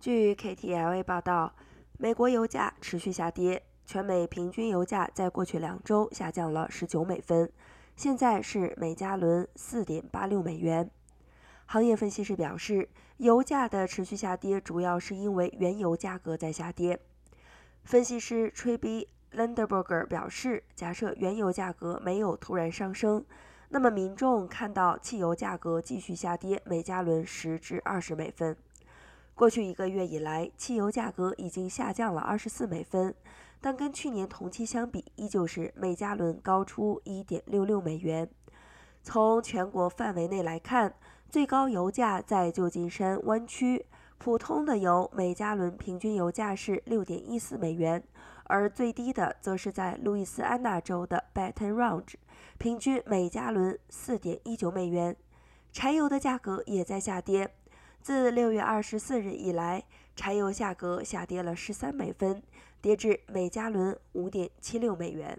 据 KTLA 报道，美国油价持续下跌，全美平均油价在过去两周下降了十九美分，现在是每加仑四点八六美元。行业分析师表示，油价的持续下跌主要是因为原油价格在下跌。分析师吹逼 Landerberger 表示，假设原油价格没有突然上升，那么民众看到汽油价格继续下跌，每加仑十至二十美分。过去一个月以来，汽油价格已经下降了二十四美分，但跟去年同期相比，依旧是每加仑高出一点六六美元。从全国范围内来看，最高油价在旧金山湾区，普通的油每加仑平均油价是六点一四美元，而最低的则是在路易斯安那州的 Baton Rouge，平均每加仑四点一九美元。柴油的价格也在下跌。自六月二十四日以来，柴油价格下跌了十三美分，跌至每加仑五点七六美元。